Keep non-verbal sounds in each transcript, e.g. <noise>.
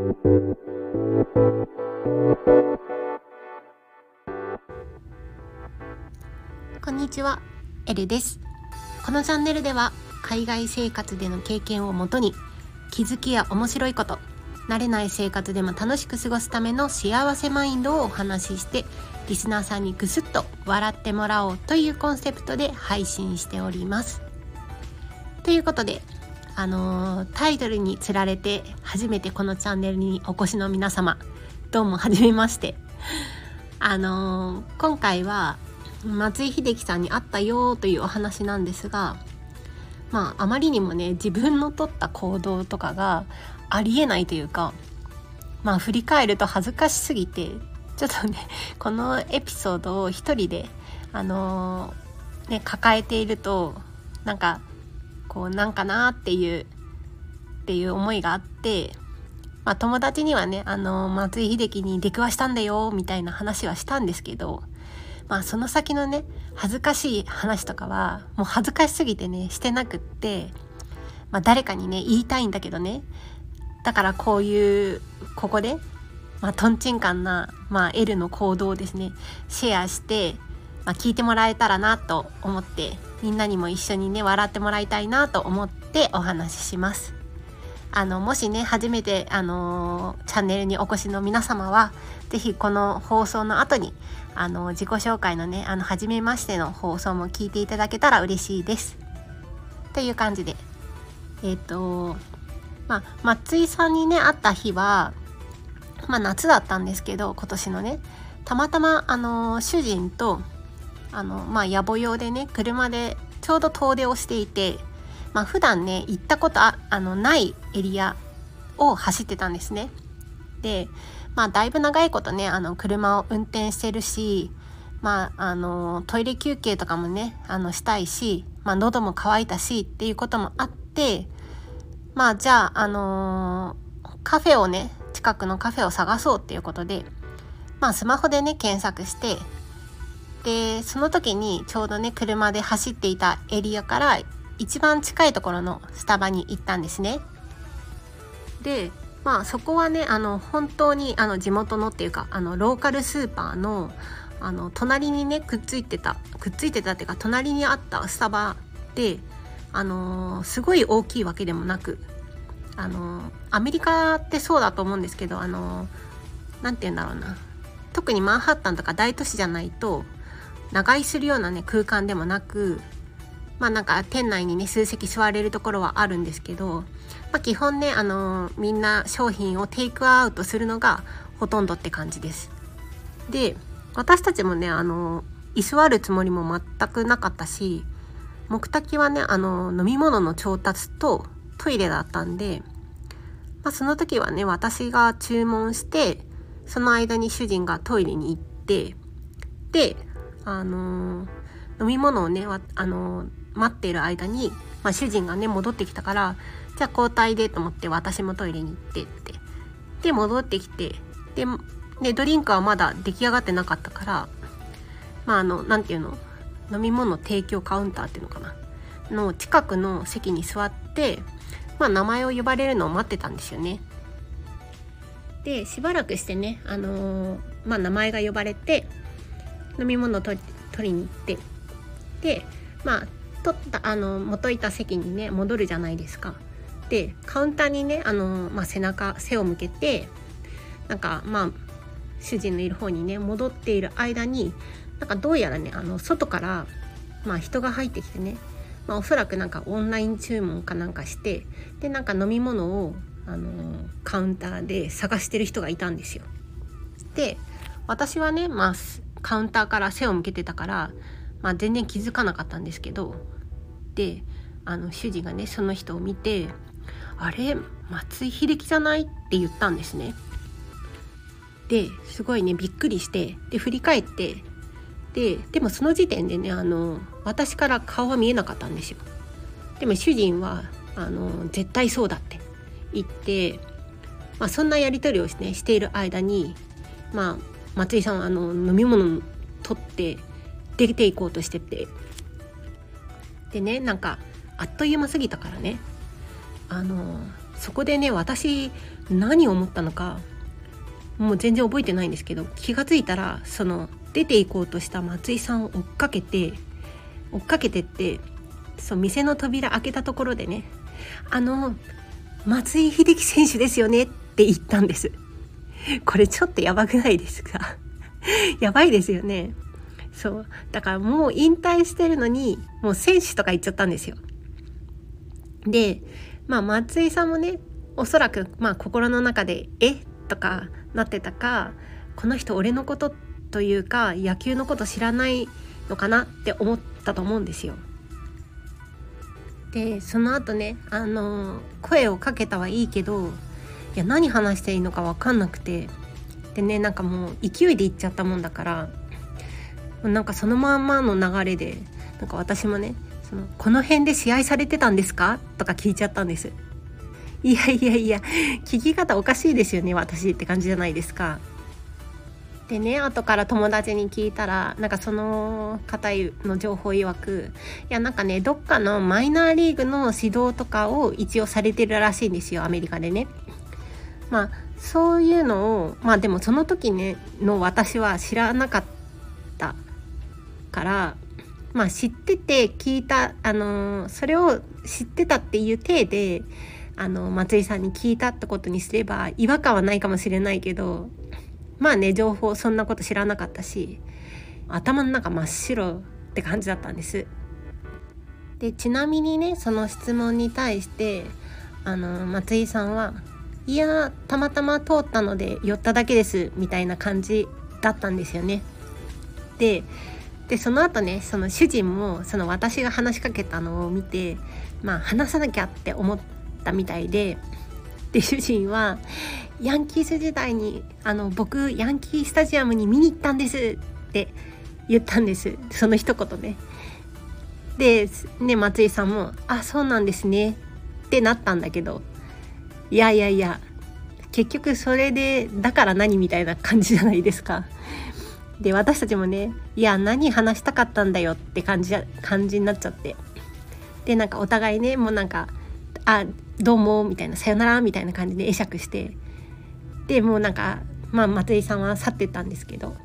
こんにちは、エルです。このチャンネルでは海外生活での経験をもとに気づきや面白いこと、慣れない生活でも楽しく過ごすための幸せマインドをお話ししてリスナーさんにぐすっと笑ってもらおうというコンセプトで配信しております。ということで、あのタイトルにつられて初めてこのチャンネルにお越しの皆様どうもはじめまして。あの今回は松井秀喜さんに会ったよというお話なんですがまああまりにもね自分の取った行動とかがありえないというかまあ振り返ると恥ずかしすぎてちょっとね <laughs> このエピソードを一人であのーね抱えているとなんかこうなんかなっていうっていう思いがあって、まあ、友達にはねあの松井秀喜に出くわしたんだよみたいな話はしたんですけど、まあ、その先のね恥ずかしい話とかはもう恥ずかしすぎてねしてなくって、まあ、誰かにね言いたいんだけどねだからこういうここで、まあ、とんちんかんな、まあ、L の行動をですねシェアして、まあ、聞いてもらえたらなと思ってみんなにも一緒にね笑ってもらいたいなと思ってお話しします。あのもしね初めて、あのーチャンネルにお越しの皆様は是非この放送の後にあの自己紹介のねあの初めましての放送も聞いていただけたら嬉しいです。という感じでえっ、とまあ松井さんにね会った日はまあ夏だったんですけど今年のねたまたまあの主人とあのまあ野暮用でね車でちょうど遠出をしていてまあ普段ね行ったことあのないエリアを走ってたんですね。でまあだいぶ長いことねあの車を運転してるしまああのトイレ休憩とかもねあのしたいし、まあ、喉も渇いたしっていうこともあってまあじゃああのカフェをね近くのカフェを探そうっていうことでまあスマホでね検索してでその時にちょうどね車で走っていたエリアから一番近いところのスタバに行ったんですね。でまあそこはねあの本当にあの地元のっていうかあのローカルスーパーのあの隣にねくっついてたくっついてたっていうか隣にあったスタバであのすごい大きいわけでもなくあのアメリカってそうだと思うんですけどあのなて言うんだろうな特にマンハッタンとか大都市じゃないと長居するようなね空間でもなくまあなんか店内にね数席座れるところはあるんですけど、まあ、基本ねあのみんな商品をテイクアウトするのがほとんどって感じです。で私たちもねあの居座るつもりも全くなかったし目的はねあの飲み物の調達とトイレだったんで、まあ、その時はね私が注文してその間に主人がトイレに行ってであの飲み物をねあの待っている間に、まあ、主人がね戻ってきたからじゃあ交代でと思って私もトイレに行ってってで戻ってきてででドリンクはまだ出来上がってなかったからまああの何て言うの飲み物提供カウンターっていうのかなの近くの席に座って、まあ、名前を呼ばれるのを待ってたんですよね。でしばらくしてね、あのーまあ、名前が呼ばれて飲み物取り取りに行ってでまあ取ったあの元いた席にね戻るじゃないですか。でカウンターにねあの、まあ、背中背を向けてなんかまあ主人のいる方にね戻っている間になんかどうやらねあの外から、まあ、人が入ってきてね、まあ、おそらくなんかオンライン注文かなんかしてでなんか飲み物をあのカウンターで探してる人がいたんですよ。で私はね、まあ、カウンターから背を向けてたから、まあ、全然気づかなかったんですけどであの主人がねその人を見て「あれ？松井秀喜じゃない?」って言ったんですね。ですごいねびっくりしてで振り返ってででもその時点でねあの私から顔は見えなかったんですよ。でも主人はあの絶対そうだって言って、まあ、そんなやり取りを,、ね、している間に、まあ、松井さんはあの飲み物取って出ていこうとしてて。でねなんかあっという間すぎたからね。あのそこでね私何を思ったのかもう全然覚えてないんですけど気が付いたらその出て行こうとした松井さんを追っかけて追っかけてってそう店の扉開けたところでね「あの松井秀喜選手ですよね」って言ったんです。<laughs> これちょっとやばくないですか？<laughs> やばいですよね。そう。だからもう引退してるのにもう選手とか言っちゃったんですよ。でまあ松井さんもねおそらくまあ心の中で「え？とかなってたかこの人俺のことというか野球のこと知らないのかなって思ったと思うんですよ。でその後ねあの声をかけたはいいけどいや何話していいのか分かんなくてでねなんかもう勢いで言っちゃったもんだからなんかそのまんまの流れでなんか私もねその「この辺で試合されてたんですか?」とか聞いちゃったんです。いやいやいや聞き方おかしいですよね私って感じじゃないですか。でね後から友達に聞いたらなんかその方の情報曰くいやなんかねどっかのマイナーリーグの指導とかを一応されてるらしいんですよアメリカでね。まあそういうのをまあでもその時ねの私は知らなかったからまあ知ってて聞いたあのそれを知ってたっていう体であの松井さんに聞いたってことにすれば違和感はないかもしれないけどまあね情報そんなこと知らなかったし頭の中真っ白って感じだったんです。でちなみにねその質問に対してあの松井さんは「いやたまたま通ったので寄っただけです」みたいな感じだったんですよね。ででその後ねその主人もその私が話しかけたのを見てまあ話さなきゃって思ったみたいでで主人はヤンキース時代にあの僕ヤンキースタジアムに見に行ったんですって言ったんですその一言ね。でね松井さんも「あそうなんですね」ってなったんだけどいやいやいや結局それでだから何みたいな感じじゃないですか。で私たちもねいや何話したかったんだよって感じ感じになっちゃって。でなんかお互いねもうなんか「あどうも」みたいな「さよなら」みたいな感じで会釈して。でもうなんか、まあ、松井さんは去ってったんですけど。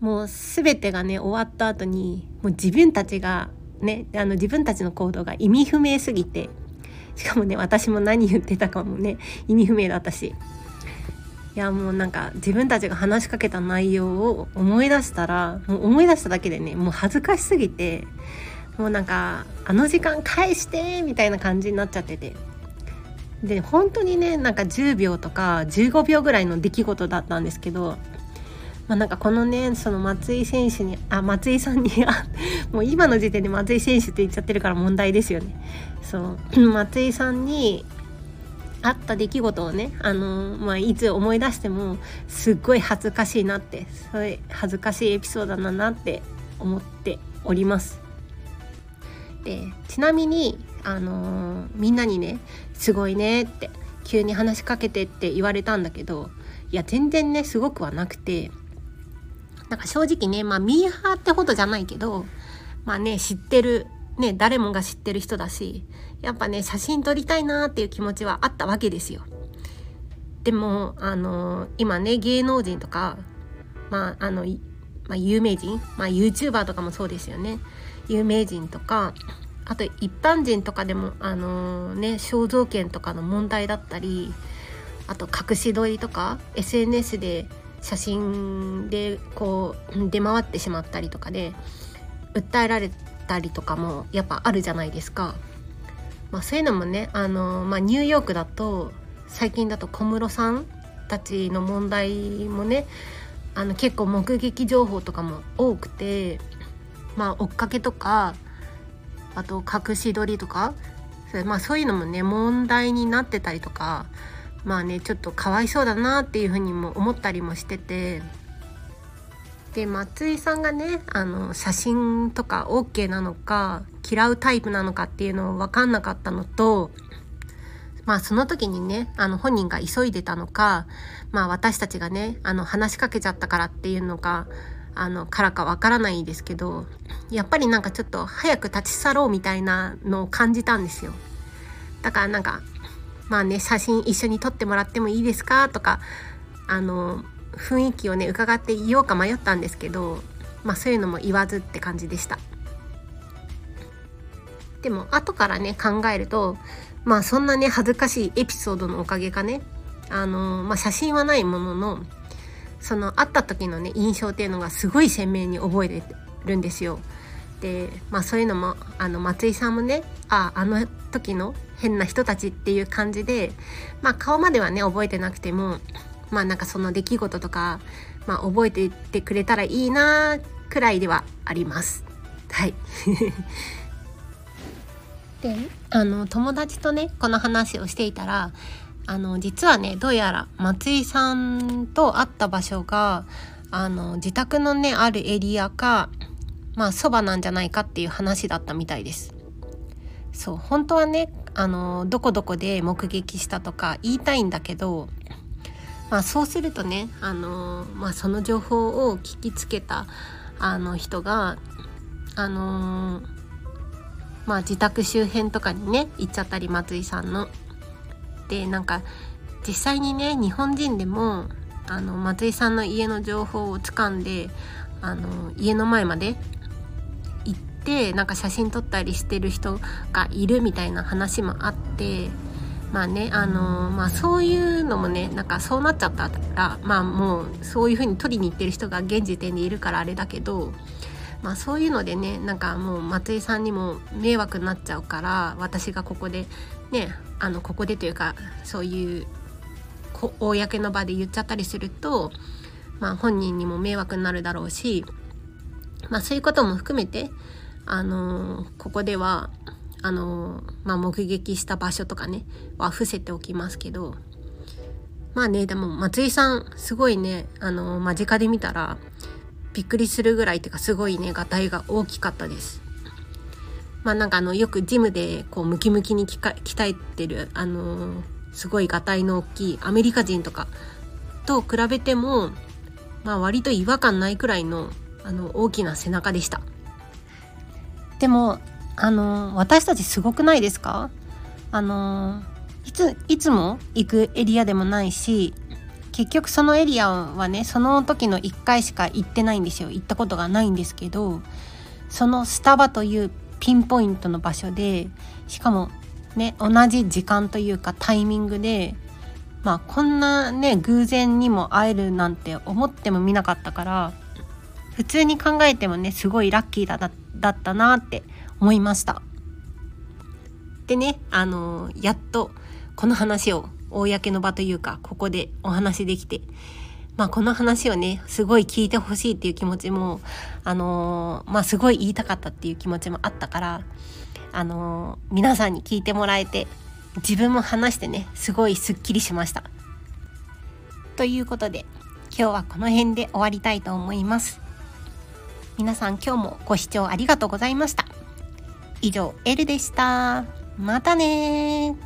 もう全てがね終わった後にもう自分たちがねあの自分たちの行動が意味不明すぎて。しかもね私も何言ってたかもね意味不明だったし。いやもうなんか自分たちが話しかけた内容を思い出したらもう思い出しただけでねもう恥ずかしすぎてもうなんかあの時間返してみたいな感じになっちゃってて。で本当にねなんか10秒とか15秒ぐらいの出来事だったんですけど、まあ、なんかこのねその松井選手にあ松井さんに <laughs> もう今の時点で松井選手って言っちゃってるから問題ですよね。そう <clears throat> 松井さんにあった出来事をね、あのまあ、いつ思い出してもすっごい恥ずかしいなってそれ恥ずかしいエピソードだなって思っております。でちなみにあの、みんなにね「すごいね」って急に話しかけてって言われたんだけどいや全然ねすごくはなくてなんか正直ねまあミーハーってほどじゃないけどまあね知ってるね誰もが知ってる人だしやっぱね写真撮りたいなっていう気持ちはあったわけですよ。でもあのー、今ね芸能人とかまああのまあ、有名人、まあ、YouTuber とかもそうですよね有名人とかあと一般人とかでもあのー、ね肖像権とかの問題だったりあと隠し撮りとか SNS で写真でこう出回ってしまったりとかで訴えられたりとかもやっぱあるじゃないですか。まあ、そういうのもねあの、まあ、ニューヨークだと最近だと小室さんたちの問題もねあの結構目撃情報とかも多くてまあ追っかけとかあと隠し撮りとかそれ、まあ、そういうのもね問題になってたりとかまあねちょっとかわいそうだなっていうふうにも思ったりもしてて。で松井さんがねあの写真とか OK なのか嫌うタイプなのかっていうのを分かんなかったのとまあその時にねあの本人が急いでたのかまあ私たちがねあの話しかけちゃったからっていうのかあのからかわからないですけどやっぱりなんかちょっと早く立ち去ろうみたいなのを感じたんですよ。だからなんかまあね写真一緒に撮ってもらってもいいですか？とかあの雰囲気をね伺って言おうか迷ったんですけどまあそういうのも言わずって感じでした。でも後からね考えるとまあそんなね恥ずかしいエピソードのおかげかね。あのまあ写真はないもののその会った時のね印象っていうのがすごい鮮明に覚えてるんですよ。でまあそういうのもあの松井さんもねああの時の変な人たちっていう感じでまあ顔まではね覚えてなくてもまあなんかその出来事とか、まあ、覚えていってくれたらいいなくらいではあります。はい <laughs> であの友達とねこの話をしていたらあの実はねどうやら松井さんと会った場所があの自宅のねあるエリアかまあそばなんじゃないかっていう話だったみたいです。そう本当はねあのどこどこで目撃したとか言いたいんだけど、まあ、そうするとねあの、まあ、その情報を聞きつけたあの人があのまあ自宅周辺とかにね行っちゃったり松井さんの。でなんか実際にね日本人でもあの松井さんの家の情報をつかんであの家の前までってなんか写真撮ったりしてる人がいるみたいな話もあってまあねあのまあそういうのもねなんかそうなっちゃったらまあもうそういう風に撮りに行ってる人が現時点でいるからあれだけどまあそういうのでねなんかもう松井さんにも迷惑になっちゃうから私がここでねあのここでというかそういう公の場で言っちゃったりすると、まあ、本人にも迷惑になるだろうし、まあ、そういうことも含めて、あのー、ここではあのー、まあ、目撃した場所とかねは伏せておきますけどまあねでも松井さんすごいね、あのー、間近で見たらびっくりするぐらいっていうかすごいねがたいが大きかったです。まあなんかあのよくジムでこうムキムキに鍛えてるあのー、すごいがたいの大きいアメリカ人とかと比べてもまあ割と違和感ないくらいのあの大きな背中でしたでもあの、私たちすごくないですか？あの、いついつも行くエリアでもないし結局そのエリアはねその時の1回しか行ってないんですよ。行ったことがないんですけどそのスタバというピンポイントの場所でしかもね同じ時間というかタイミングでまあこんなね偶然にも会えるなんて思ってもみなかったから普通に考えてもねすごいラッキーだなだったなって思いました。でねあのやっとこの話を公の場というかここでお話できてまあ、この話をねすごい聞いてほしいっていう気持ちも、あのー、まあ、すごい言いたかったっていう気持ちもあったから、あのー、皆さんに聞いてもらえて自分も話してねすごいすっきりしました。ということで今日はこの辺で終わりたいと思います。皆さん今日もご視聴ありがとうございました。以上、エルでした。またね